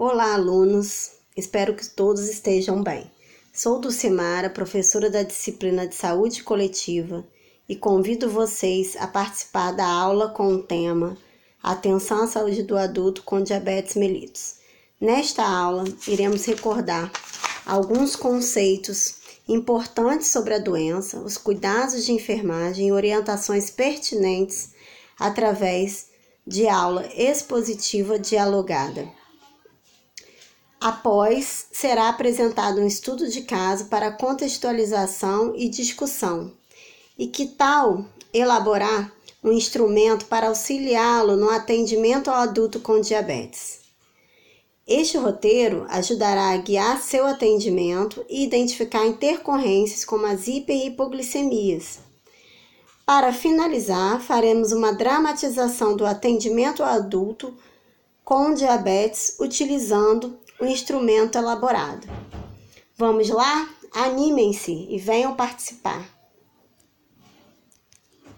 Olá, alunos. Espero que todos estejam bem. Sou Dulcimara, professora da disciplina de Saúde Coletiva, e convido vocês a participar da aula com o tema Atenção à saúde do adulto com diabetes mellitus. Nesta aula, iremos recordar alguns conceitos importantes sobre a doença, os cuidados de enfermagem e orientações pertinentes através de aula expositiva dialogada. Após, será apresentado um estudo de caso para contextualização e discussão. E que tal elaborar um instrumento para auxiliá-lo no atendimento ao adulto com diabetes? Este roteiro ajudará a guiar seu atendimento e identificar intercorrências como as hipoglicemias. Para finalizar, faremos uma dramatização do atendimento ao adulto com diabetes utilizando o instrumento elaborado. Vamos lá? Animem-se e venham participar.